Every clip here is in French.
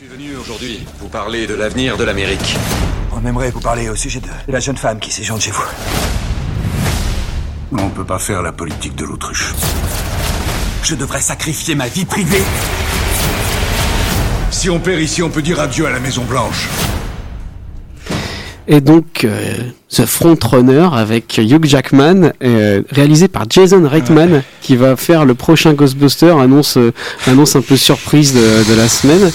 Je suis venu aujourd'hui vous parler de l'avenir de l'Amérique. On aimerait vous parler au sujet de la jeune femme qui séjourne chez vous. On peut pas faire la politique de l'autruche. Je devrais sacrifier ma vie privée Si on perd ici, on peut dire adieu à la Maison Blanche. Et donc, euh, The Frontrunner avec Hugh Jackman, euh, réalisé par Jason Reitman, qui va faire le prochain Ghostbuster, annonce, euh, annonce un peu surprise de, de la semaine.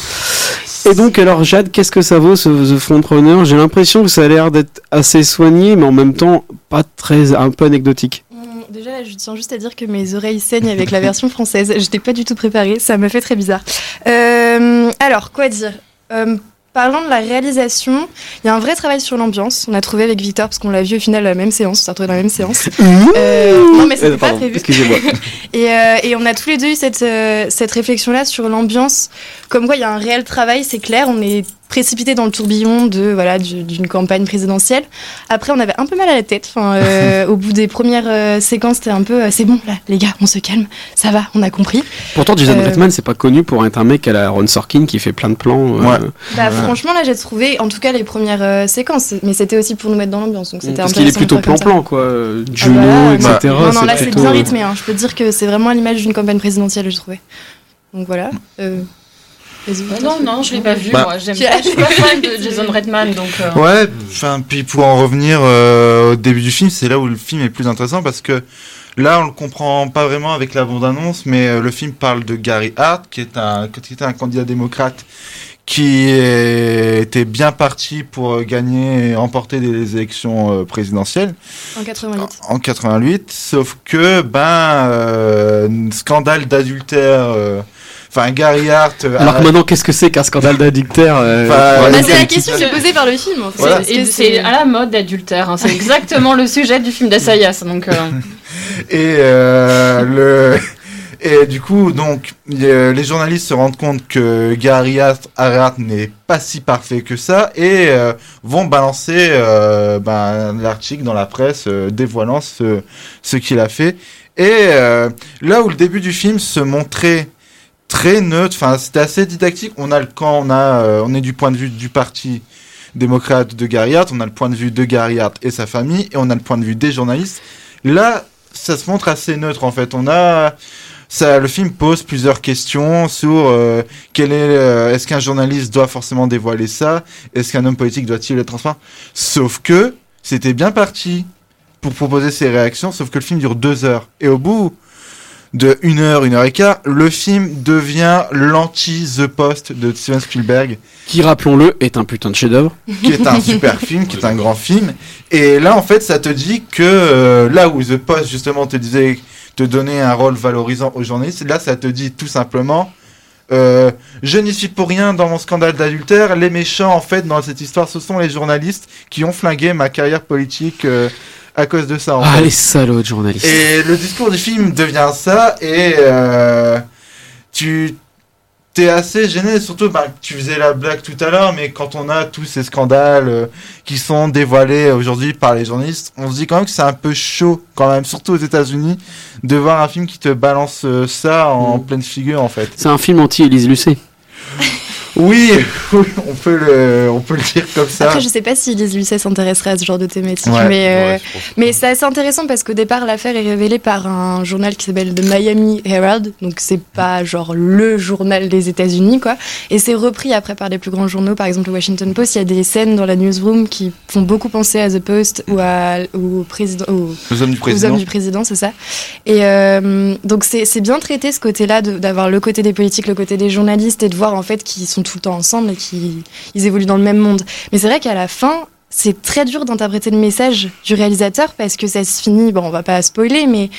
Et donc, alors Jade, qu'est-ce que ça vaut ce The Frontrunner J'ai l'impression que ça a l'air d'être assez soigné, mais en même temps pas très, un peu anecdotique. Hum, Déjà, là, je tiens juste à dire que mes oreilles saignent avec la version française. J'étais pas du tout préparée, ça me fait très bizarre. Euh, alors, quoi dire? Euh, Parlant de la réalisation, il y a un vrai travail sur l'ambiance. On a trouvé avec Victor, parce qu'on l'a vu au final à la même séance, on s'est retrouvés dans la même séance. Euh, non, mais c'était Euh, pas prévu. excusez-moi. Et, euh, et on a tous les deux eu cette, euh, cette réflexion-là sur l'ambiance. Comme quoi, il y a un réel travail, c'est clair. On est précipité dans le tourbillon de voilà du- d'une campagne présidentielle. Après, on avait un peu mal à la tête. Enfin, euh, au bout des premières euh, séquences, c'était un peu euh, c'est bon là, les gars, on se calme, ça va, on a compris. Pourtant, Jason Euh, Reitman, c'est pas connu pour être un mec à la Ron Sorkin qui fait plein de plans. euh, Ouais. Bah, Voilà. franchement, là, j'ai trouvé, en tout cas, les premières euh, séquences, mais c'était aussi pour nous mettre dans l'ambiance, donc c'était Parce qu'il est plutôt plan-plan, quoi. euh, Ah Juno, bah etc. Non, non, là, c'est plutôt, bien euh, rythmé. hein. Je peux te dire que c'est vraiment à l'image d'une campagne présidentielle, je trouvais. Donc voilà. Euh, vas-y, Ah non, non, je l'ai pas vu. Bah. moi, j'aime pas. Je suis pas fan de Jason Redman, donc. euh, Ouais, enfin, puis pour en revenir euh, au début du film, c'est là où le film est plus intéressant parce que là, on le comprend pas vraiment avec la bande-annonce, mais euh, le film parle de Gary Hart, qui est un, qui était un candidat démocrate qui était bien parti pour gagner et remporter des élections présidentielles En 88. en 88, sauf que ben euh, scandale d'adultère. Euh, Enfin, Gary Hart. euh, Alors que maintenant, qu'est-ce que c'est qu'un scandale d'adultère euh, Enfin, Ouais, Bah, c'est la question qui est posée par le film. En fait. Voilà. C'est à la mode d'adultère. hein. C'est exactement le sujet du film d'Assayas. Donc, euh, Et euh, le et du coup donc les journalistes se rendent compte que Gary Hart n'est pas si parfait que ça et euh, vont balancer euh, ben, l'article dans la presse euh, dévoilant ce ce qu'il a fait et euh, là où le début du film se montrait très neutre. Enfin c'était assez didactique. On a le camp on a euh, on est du point de vue du parti démocrate de Gary Hart on a le point de vue de Gary Hart et sa famille et on a le point de vue des journalistes. Là ça se montre assez neutre en fait. On a ça, le film pose plusieurs questions sur euh, quel est, euh, est-ce qu'un journaliste doit forcément dévoiler ça, est-ce qu'un homme politique doit-il être transparent? Sauf que c'était bien parti pour proposer ses réactions, sauf que le film dure deux heures. Et au bout de une heure, une heure et quart, le film devient l'anti The Post de Steven Spielberg qui, rappelons-le, est un putain de chef-d'œuvre. qui est un super film, qui est un grand film. Et là, en fait, ça te dit que euh, là où The Post, justement, te disait te donner un rôle valorisant aux journalistes, là, ça te dit tout simplement, euh, je n'y suis pour rien dans mon scandale d'adultère. Les méchants, en fait, dans cette histoire, ce sont les journalistes qui ont flingué ma carrière politique euh, à cause de ça. En Ah, fait. les salauds de journalistes. Et le discours du film devient ça, et euh, tu t'es assez gêné, surtout bah, tu faisais la blague tout à l'heure, mais quand on a tous ces scandales euh, qui sont dévoilés aujourd'hui par les journalistes, on se dit quand même que c'est un peu chaud, quand même, surtout aux États-Unis, de voir un film qui te balance euh, ça en Mm. pleine figure, en fait. C'est un film anti-Élise Lucet. Oui, oui, on peut le, on peut le dire comme ça. Après, je sais pas si Lise Lucet s'intéresserait à ce genre de thématique, Ouais. mais, euh, Ouais, mais c'est assez intéressant parce qu'au départ, l'affaire est révélée par un journal qui s'appelle The Miami Herald, donc c'est pas genre le journal des États-Unis, quoi. Et c'est repris après par les plus grands journaux, par exemple le Washington Post. Il y a des scènes dans la newsroom qui font beaucoup penser à The Post ou, à, ou au président. au- Aux hommes du aux président. hommes du président, c'est ça. Et euh, donc c'est bien traité ce côté-là, d'avoir le côté des politiques, le côté des journalistes, et de voir en fait qu'ils sont tout le temps ensemble et qu'ils ils évoluent dans le même monde. Mais c'est vrai qu'à la fin, c'est très dur d'interpréter le message du réalisateur parce que ça se finit, bon, on va pas spoiler, mais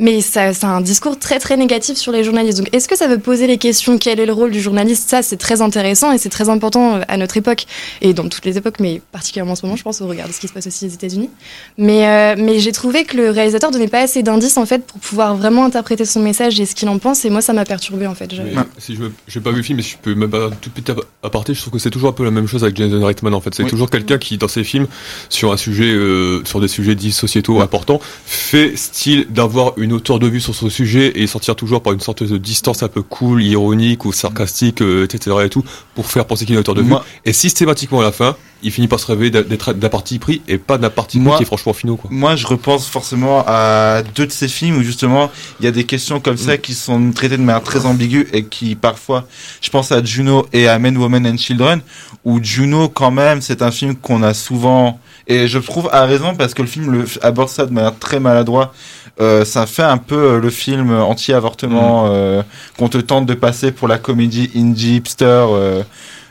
mais ça, c'est un discours très très négatif sur les journalistes. Donc est-ce que ça veut poser les questions Quel est le rôle du journaliste? Ça, c'est très intéressant et c'est très important euh, à notre époque et dans toutes les époques, mais particulièrement en ce moment, je pense, au regard de ce qui se passe aussi aux États-Unis. Mais, euh, mais j'ai trouvé que le réalisateur donnait pas assez d'indices en fait pour pouvoir vraiment interpréter son message et ce qu'il en pense. Et moi, ça m'a perturbé en fait. Mais si je j'ai pas vu le film, mais si je peux même pas un tout petit aparté, je trouve que c'est toujours un peu la même chose avec Jason Reitman en fait. C'est Oui. toujours quelqu'un qui, dans ses films, sur un sujet, euh, sur des sujets dits sociétaux importants, fait style d'avoir une hauteur de vue sur ce sujet et sortir toujours par une sorte de distance un peu cool, ironique ou sarcastique, euh, etc. et tout, pour faire penser qu'il y a une hauteur de vue. Moi- Et systématiquement à la fin, il finit par se réveiller d'être d'un parti pris et pas d'un parti pris Moi- qui est franchement finaux, quoi. Moi, je repense forcément à deux de ces films où justement il y a des questions comme Mm. ça qui sont traitées de manière très ambiguë et qui parfois, je pense à Juno et à Men, Women and Children, où Juno quand même c'est un film qu'on a souvent et je trouve à raison parce que le film le, aborde ça de manière très maladroite. Euh, ça fait un peu euh, le film anti-avortement euh, qu'on te tente de passer pour la comédie indie hipster. euh,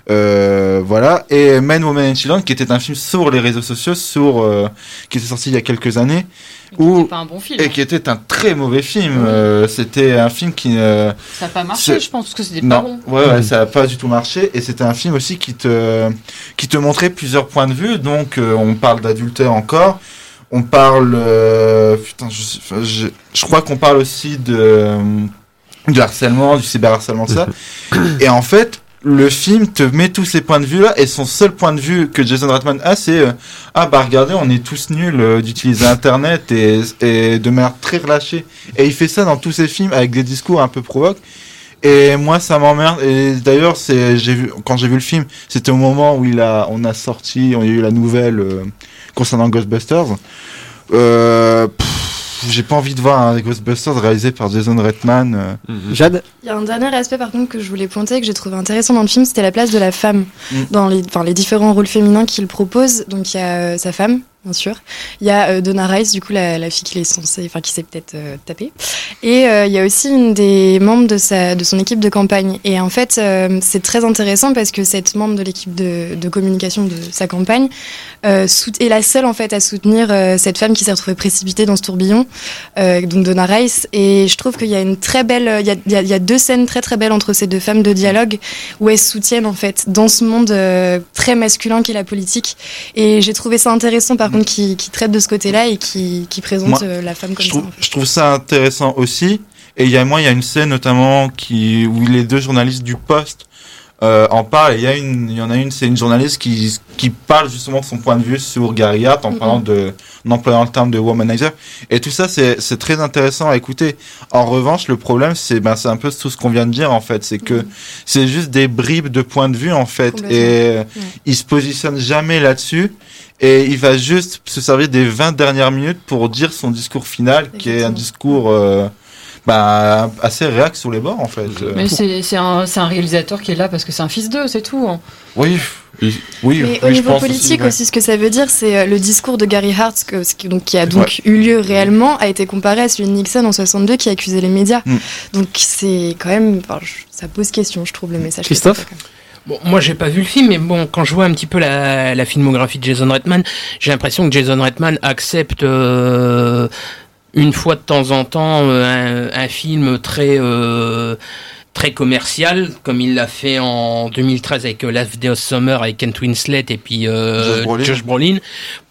euh, voilà. Et Men, Women and Children, qui était un film sur les réseaux sociaux, sur euh, qui était sorti il y a quelques années, Ou... ou pas un bon film. et qui était un très mauvais film. Euh, c'était un film qui euh, Ça n'a pas marché, je pense, parce que c'était pas bon. ouais, ouais, ça a pas du tout marché. Et c'était un film aussi qui te qui te montrait plusieurs points de vue. Donc euh, on parle d'adultère encore. On parle, euh, putain, je, je, je crois qu'on parle aussi de euh, du harcèlement, du cyberharcèlement, de ça. et en fait, le film te met tous ces points de vue là, et son seul point de vue que Jason Reitman a, c'est euh, ah bah regardez, on est tous nuls euh, d'utiliser Internet et, et de manière très relâchée. Et il fait ça dans tous ses films avec des discours un peu provoques. Et moi, ça m'emmerde. Et d'ailleurs, c'est, j'ai vu, quand j'ai vu le film, c'était au moment où il a, on a sorti, on a eu la nouvelle euh, concernant Ghostbusters. Euh, pff, j'ai pas envie de voir un Ghostbusters réalisé par Jason Reitman. euh. Mhm. Jade Il y a un dernier aspect par contre que je voulais pointer que j'ai trouvé intéressant dans le film, c'était la place de la femme Mm. dans les différents rôles féminins qu'il propose. Donc il y a euh, sa femme, bien sûr. Il y a euh, Donna Rice, du coup la, la fille qu'il est censé, enfin qui s'est peut-être euh, tapée. Et euh, il y a aussi une des membres de sa, de son équipe de campagne. Et en fait, euh, c'est très intéressant parce que cette membre de l'équipe de, de communication de sa campagne euh, est la seule en fait à soutenir euh, cette femme qui s'est retrouvée précipitée dans ce tourbillon, donc Donna Rice. Et je trouve qu'il y a une très belle, il y a, il y a- deux scènes très très belles entre ces deux femmes de dialogue où elles soutiennent en fait dans ce monde très masculin qu'est la politique. Et j'ai trouvé ça intéressant par contre qui, qui traite de ce côté-là et qui, qui présente Moi, euh, la femme comme je ça. trouve, je trouve ça intéressant aussi. Et il y a moi, il y a une scène notamment qui où les deux journalistes du Poste euh, en parlent. Et il y a une, il y en a une, c'est une journaliste qui qui parle justement de son point de vue sur Gary Hart en parlant de, en employant le terme de womanizer. Et tout ça, c'est c'est très intéressant à écouter. En revanche, le problème, c'est ben c'est un peu tout ce qu'on vient de dire en fait, c'est que c'est juste des bribes de points de vue en fait. Et euh, il se positionne jamais là-dessus. Et il va juste se servir des 20 dernières minutes pour dire son discours final, qui est un discours euh, bah, assez réac sur les bords, en fait. Euh, Mais c'est c'est un, un réalisateur qui est là parce que c'est un fils d'eux, c'est tout. hein. Oui, Et- oui. Mais oui, au je niveau pense politique ouais. aussi, ce que ça veut dire, c'est euh, le discours de Gary Hart, que, donc, qui a donc eu lieu réellement, a été comparé à celui de Nixon en 62 qui accusait les médias. Mm. Donc c'est quand même, enfin, je- ça pose question, je trouve, le message. que ça Christophe. Bon, moi j'ai pas vu le film, mais bon, quand je vois un petit peu la, la filmographie de Jason Reitman, j'ai l'impression que Jason Reitman accepte euh, une fois de temps en temps euh, un, un film très euh, très commercial, comme il l'a fait en 2013 avec euh, Last Day of Summer avec Kent Winslet et puis euh, Josh Brolin. Josh Brolin,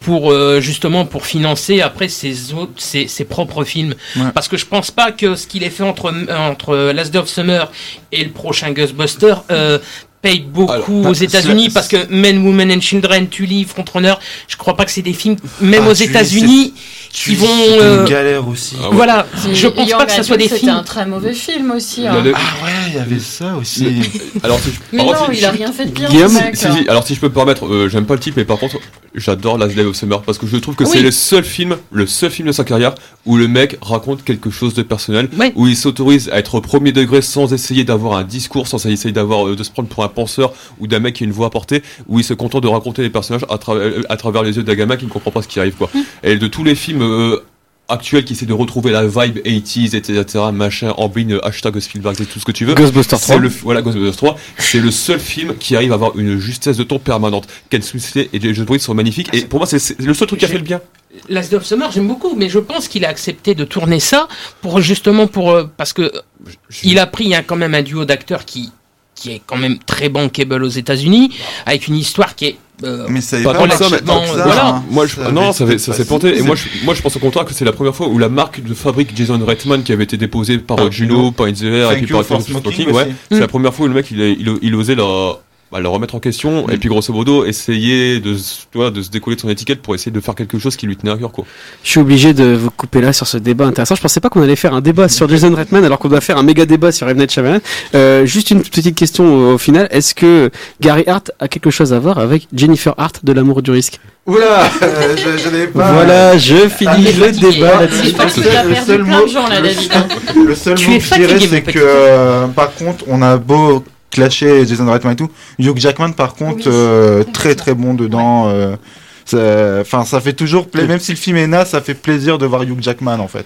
pour euh, justement pour financer après ses autres ses, ses propres films. Ouais. Parce que je pense pas que ce qu'il ait fait entre entre Last Day of Summer et le prochain Ghostbuster euh, paye beaucoup Alors, aux États-Unis c'est- parce que Men, Women and Children, Tully, Frontrunner, je crois pas que c'est des films, même Ah, aux États-Unis, qui vont. C'est euh, une galère aussi. Ah ouais. voilà, je pense pas que ça soit des films. C'était un très mauvais film aussi. hein. Le- le- Ah ouais, il y avait ça aussi. Alors, si je- Mais par non, si- il a rien fait de bien. Guillaume, ce mec, Si, si, alors si je peux me permettre, euh, j'aime pas le type, mais par contre, j'adore Last Day of Summer parce que je trouve que Oui. c'est le seul film, le seul film de sa carrière où le mec raconte quelque chose de personnel, Ouais. où il s'autorise à être au premier degré sans essayer d'avoir un discours, sans essayer d'avoir euh, de se prendre pour un penseur ou d'un mec qui a une voix à porter, où il se contente de raconter les personnages à, travers à travers les yeux d'un gamin qui ne comprend pas ce qui arrive quoi. Et de tous les films euh, actuels qui essaient de retrouver la vibe 80s, etc., machin, Amblin, hashtag Spielberg et tout ce que tu veux. Ghostbusters 3. C'est le, voilà, Ghostbusters 3, c'est le seul film qui arrive à avoir une justesse de ton permanente. Ken Winslet et Jason Bourne sont magnifiques, et pour moi, c'est le seul truc qui a fait le bien. Last of Summer, j'aime beaucoup, mais je pense qu'il a accepté de tourner ça pour justement pour euh, parce que il a pris hein, quand même un duo d'acteurs qui qui est quand même très bankable aux États-Unis, avec une histoire qui est euh, Mais ça Pas pas, ça, mais- voilà. hein. Moi, je, Ça non, ça, s'est planté. Et moi, je, moi, je pense au contraire que c'est la première fois où la marque de fabrique Jason Reitman qui avait été déposée par euh, Juno, par In the Air et puis par smoking ouais. C'est Mm. la première fois où le mec il, a- il, il osait la, bah, le remettre en question et puis grosso modo essayer de, se- tu vois, de se décoller de son étiquette pour essayer de faire quelque chose qui lui tenait à cœur quoi. Je suis obligé de vous couper là sur ce débat intéressant. Je pensais pas qu'on allait faire un débat sur Jason Reitman alors qu'on doit faire un méga débat sur. Night Shyamalan. Euh, juste une petite question au final. Est-ce que Gary Hart a quelque chose à voir avec Jennifer Hart de l'amour du risque? Oula, euh, je, je n'ai pas. Voilà, je finis Ah, le fatigué. débat là-dessus. Je pense que tu as Le perdu seul plein mot- de gens là, David. hein. Le seul Tu mot que je dirais, c'est que, euh, par contre, on a beau clasher Jason Reitman et tout, Hugh Jackman, par contre, Oui, euh, très très bon dedans. euh, ça- Enfin, ça fait toujours, pla- même si le film est naze, ça fait plaisir de voir Hugh Jackman en fait.